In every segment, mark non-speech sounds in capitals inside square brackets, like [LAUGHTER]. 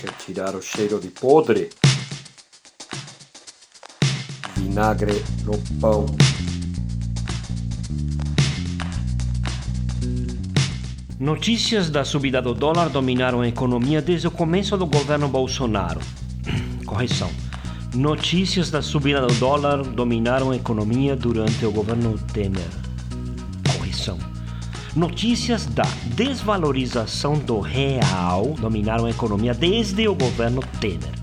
Quer tirar o cheiro de podre? Vinagre no pão. Notícias da subida do dólar dominaram a economia desde o começo do governo Bolsonaro. [CLEARS THROAT] Correção. Notícias da subida do dólar dominaram a economia durante o governo Temer. Notícias da desvalorização do real dominaram a economia desde o governo Temer.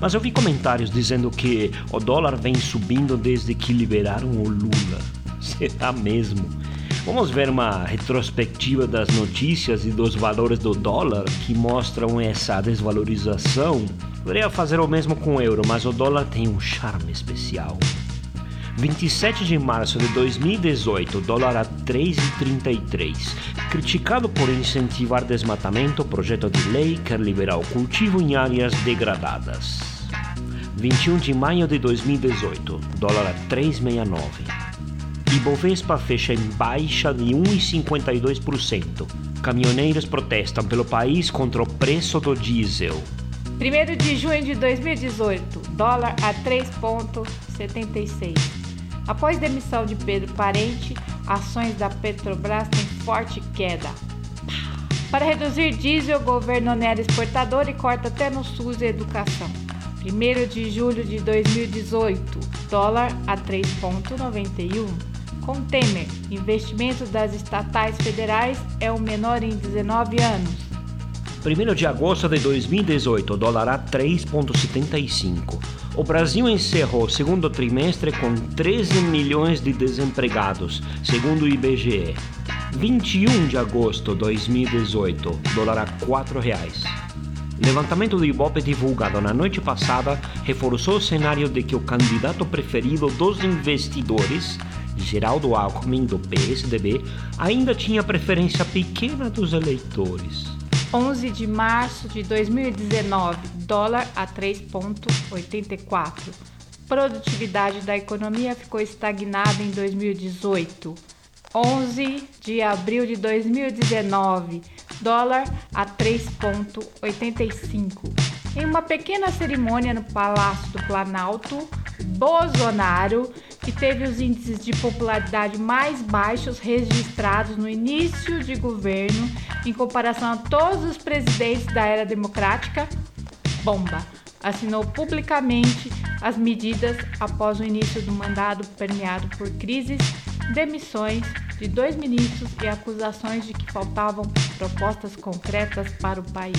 Mas eu vi comentários dizendo que o dólar vem subindo desde que liberaram o Lula. [LAUGHS] Será mesmo? Vamos ver uma retrospectiva das notícias e dos valores do dólar que mostram essa desvalorização. Poderia fazer o mesmo com o euro, mas o dólar tem um charme especial. 27 de março de 2018, dólar a 3,33. Criticado por incentivar desmatamento, projeto de lei quer liberar o cultivo em áreas degradadas. 21 de maio de 2018, dólar a 3,69. Ibovespa fecha em baixa de 1,52%. Caminhoneiros protestam pelo país contra o preço do diesel. 1 de junho de 2018, dólar a 3,76. Após demissão de Pedro Parente, ações da Petrobras têm forte queda. Para reduzir diesel, o governo onera exportador e corta até no SUS e educação. 1 de julho de 2018, dólar a 3,91. Com Temer, investimento das estatais federais é o menor em 19 anos. 1 de agosto de 2018, dólar a 3,75. O Brasil encerrou o segundo trimestre com 13 milhões de desempregados, segundo o IBGE. 21 de agosto de 2018, dólar a 4 reais. Levantamento do Ibope divulgado na noite passada reforçou o cenário de que o candidato preferido dos investidores Geraldo Alckmin, do PSDB, ainda tinha preferência pequena dos eleitores. 11 de março de 2019, dólar a 3,84. Produtividade da economia ficou estagnada em 2018. 11 de abril de 2019, dólar a 3,85. Em uma pequena cerimônia no Palácio do Planalto, Bolsonaro que teve os índices de popularidade mais baixos registrados no início de governo em comparação a todos os presidentes da era democrática, bomba. Assinou publicamente as medidas após o início do mandato permeado por crises, demissões de dois ministros e acusações de que faltavam propostas concretas para o país.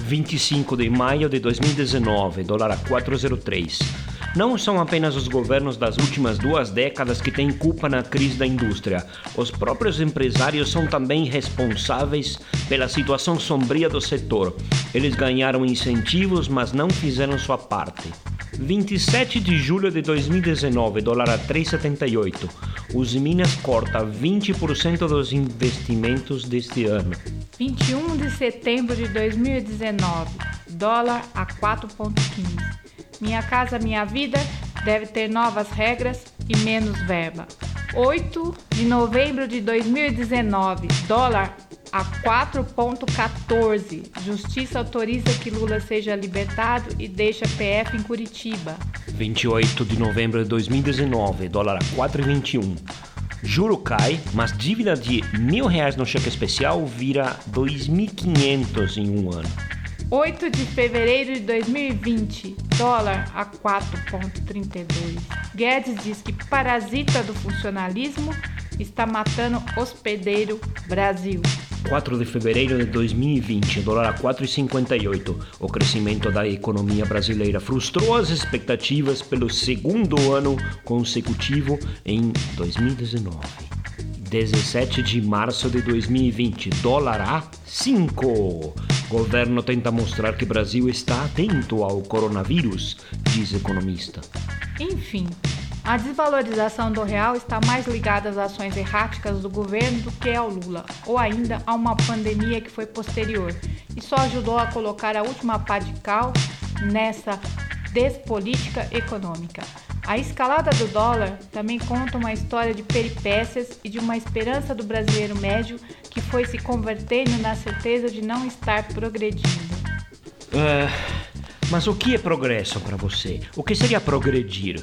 25 de maio de 2019, dólar a 403. Não são apenas os governos das últimas duas décadas que têm culpa na crise da indústria. Os próprios empresários são também responsáveis pela situação sombria do setor. Eles ganharam incentivos, mas não fizeram sua parte. 27 de julho de 2019, dólar a 3,78. Os Minas corta 20% dos investimentos deste ano. 21 de setembro de 2019, dólar a 4,15. Minha Casa Minha Vida deve ter novas regras e menos verba. 8 de novembro de 2019, dólar a 4,14. Justiça autoriza que Lula seja libertado e deixa PF em Curitiba. 28 de novembro de 2019, dólar a 4,21. Juro cai, mas dívida de mil reais no cheque especial vira 2.500 em um ano. 8 de fevereiro de 2020, dólar a 4,32. Guedes diz que parasita do funcionalismo está matando hospedeiro Brasil. 4 de fevereiro de 2020, dólar a 4,58. O crescimento da economia brasileira frustrou as expectativas pelo segundo ano consecutivo em 2019. 17 de março de 2020, dólar a 5. Governo tenta mostrar que Brasil está atento ao coronavírus, diz economista. Enfim, a desvalorização do real está mais ligada às ações erráticas do governo do que ao Lula, ou ainda a uma pandemia que foi posterior e só ajudou a colocar a última pá de cal nessa despolítica econômica. A escalada do dólar também conta uma história de peripécias e de uma esperança do brasileiro médio que foi se convertendo na certeza de não estar progredindo. É, mas o que é progresso para você? O que seria progredir?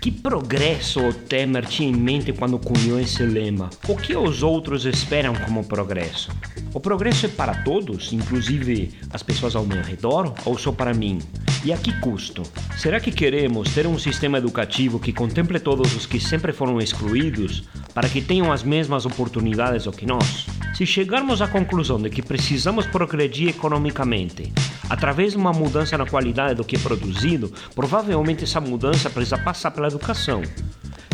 Que progresso o Temer tinha em mente quando cunhou esse lema? O que os outros esperam como progresso? O progresso é para todos, inclusive as pessoas ao meu redor, ou só para mim? E a que custo? Será que queremos ter um sistema educativo que contemple todos os que sempre foram excluídos para que tenham as mesmas oportunidades do que nós? Se chegarmos à conclusão de que precisamos progredir economicamente através de uma mudança na qualidade do que é produzido, provavelmente essa mudança precisa passar pela educação.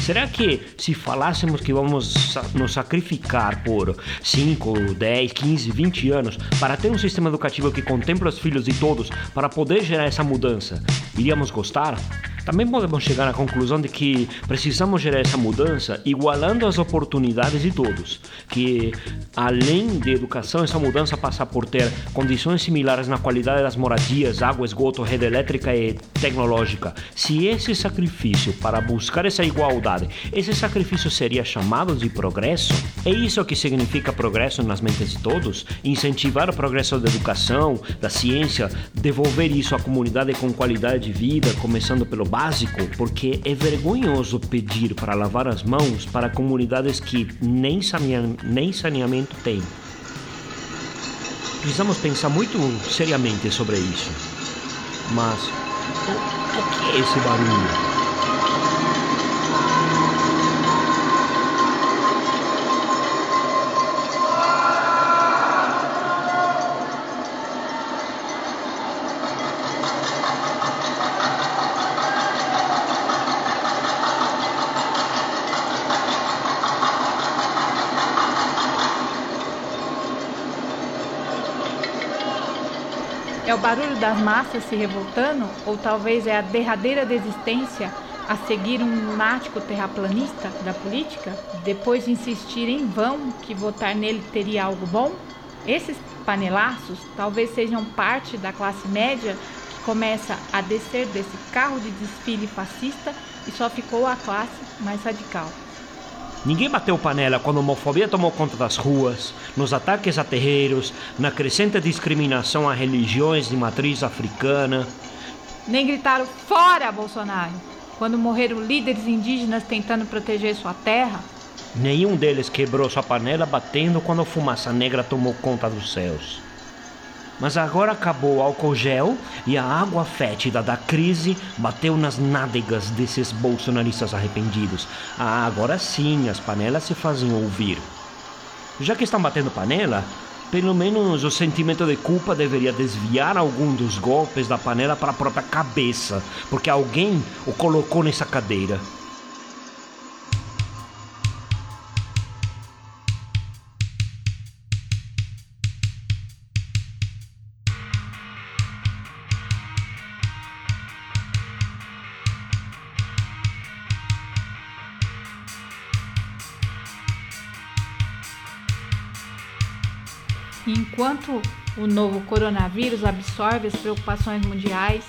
Será que se falássemos que vamos nos sacrificar por 5, 10, 15, 20 anos para ter um sistema educativo que contempla os filhos de todos para poder gerar essa mudança, iríamos gostar? Também podemos chegar à conclusão de que precisamos gerar essa mudança igualando as oportunidades de todos, que além de educação, essa mudança passa por ter condições similares na qualidade das moradias, água, esgoto, rede elétrica e tecnológica. Se esse sacrifício para buscar essa igualdade, esse sacrifício seria chamado de progresso, é isso que significa progresso nas mentes de todos? Incentivar o progresso da educação, da ciência, devolver isso à comunidade com qualidade de vida, começando pelo básico, porque é vergonhoso pedir para lavar as mãos para comunidades que nem, nem saneamento têm. Precisamos pensar muito seriamente sobre isso. Mas o, o que é esse barulho? É o barulho das massas se revoltando? Ou talvez é a derradeira desistência a seguir um lunático terraplanista da política? Depois de insistir em vão que votar nele teria algo bom? Esses panelaços talvez sejam parte da classe média que começa a descer desse carro de desfile fascista e só ficou a classe mais radical. Ninguém bateu panela quando a homofobia tomou conta das ruas, nos ataques a terreiros, na crescente discriminação a religiões de matriz africana. Nem gritaram fora Bolsonaro quando morreram líderes indígenas tentando proteger sua terra. Nenhum deles quebrou sua panela batendo quando a fumaça negra tomou conta dos céus. Mas agora acabou o álcool gel e a água fétida da crise bateu nas nádegas desses bolsonaristas arrependidos. Ah, agora sim as panelas se fazem ouvir. Já que estão batendo panela, pelo menos o sentimento de culpa deveria desviar algum dos golpes da panela para a própria cabeça, porque alguém o colocou nessa cadeira. Enquanto o novo coronavírus absorve as preocupações mundiais,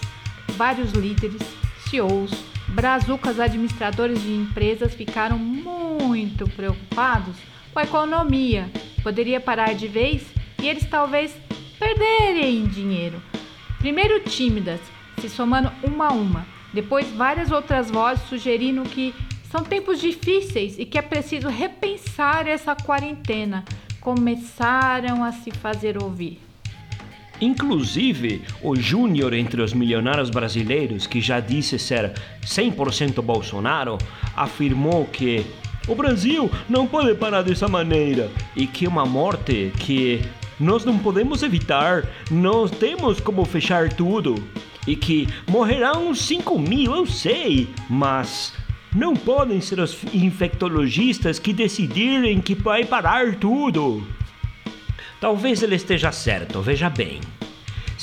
vários líderes, CEOs, brazucas administradores de empresas ficaram muito preocupados com a economia. Poderia parar de vez e eles talvez perderem dinheiro. Primeiro tímidas, se somando uma a uma. Depois várias outras vozes sugerindo que são tempos difíceis e que é preciso repensar essa quarentena começaram a se fazer ouvir. Inclusive, o Júnior entre os milionários brasileiros, que já disse ser 100% Bolsonaro, afirmou que o Brasil não pode parar dessa maneira e que uma morte que nós não podemos evitar, nós temos como fechar tudo e que morrerão 5 mil, eu sei, mas não podem ser os infectologistas que decidirem que vai parar tudo. Talvez ele esteja certo, veja bem.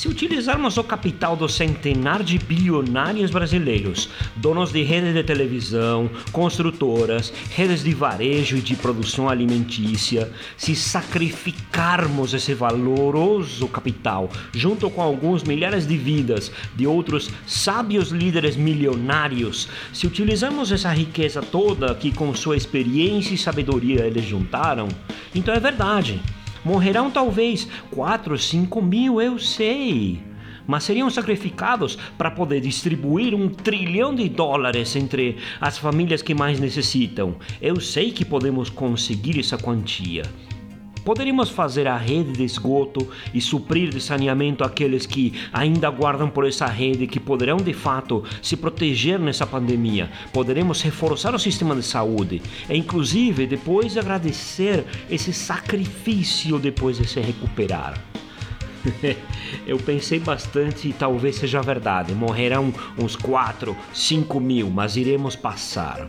Se utilizarmos o capital do centenar de bilionários brasileiros, donos de redes de televisão, construtoras, redes de varejo e de produção alimentícia, se sacrificarmos esse valoroso capital junto com alguns milhares de vidas de outros sábios líderes milionários, se utilizarmos essa riqueza toda que com sua experiência e sabedoria eles juntaram, então é verdade. Morrerão talvez 4, 5 mil, eu sei. mas seriam sacrificados para poder distribuir um trilhão de dólares entre as famílias que mais necessitam. Eu sei que podemos conseguir essa quantia. Poderíamos fazer a rede de esgoto e suprir de saneamento aqueles que ainda guardam por essa rede que poderão de fato se proteger nessa pandemia. Poderemos reforçar o sistema de saúde e inclusive depois agradecer esse sacrifício depois de se recuperar. [LAUGHS] Eu pensei bastante e talvez seja verdade. Morrerão uns 4, 5 mil, mas iremos passar.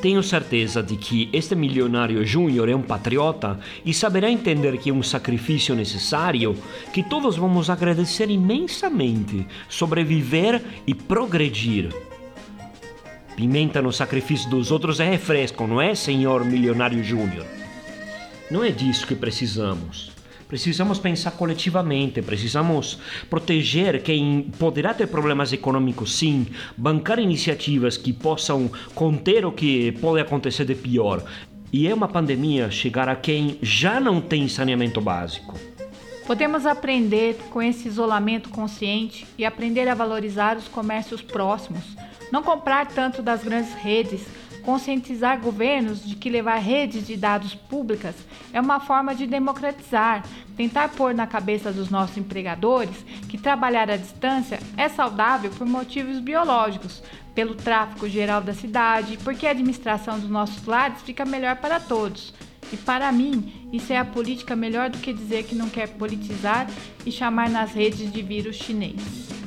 Tenho certeza de que este milionário júnior é um patriota e saberá entender que é um sacrifício necessário que todos vamos agradecer imensamente, sobreviver e progredir. Pimenta no sacrifício dos outros é refresco, não é, senhor milionário júnior? Não é disso que precisamos. Precisamos pensar coletivamente, precisamos proteger quem poderá ter problemas econômicos, sim, bancar iniciativas que possam conter o que pode acontecer de pior. E é uma pandemia chegar a quem já não tem saneamento básico. Podemos aprender com esse isolamento consciente e aprender a valorizar os comércios próximos, não comprar tanto das grandes redes, Conscientizar governos de que levar redes de dados públicas é uma forma de democratizar, tentar pôr na cabeça dos nossos empregadores que trabalhar à distância é saudável por motivos biológicos, pelo tráfego geral da cidade, porque a administração dos nossos lares fica melhor para todos. E para mim, isso é a política melhor do que dizer que não quer politizar e chamar nas redes de vírus chinês.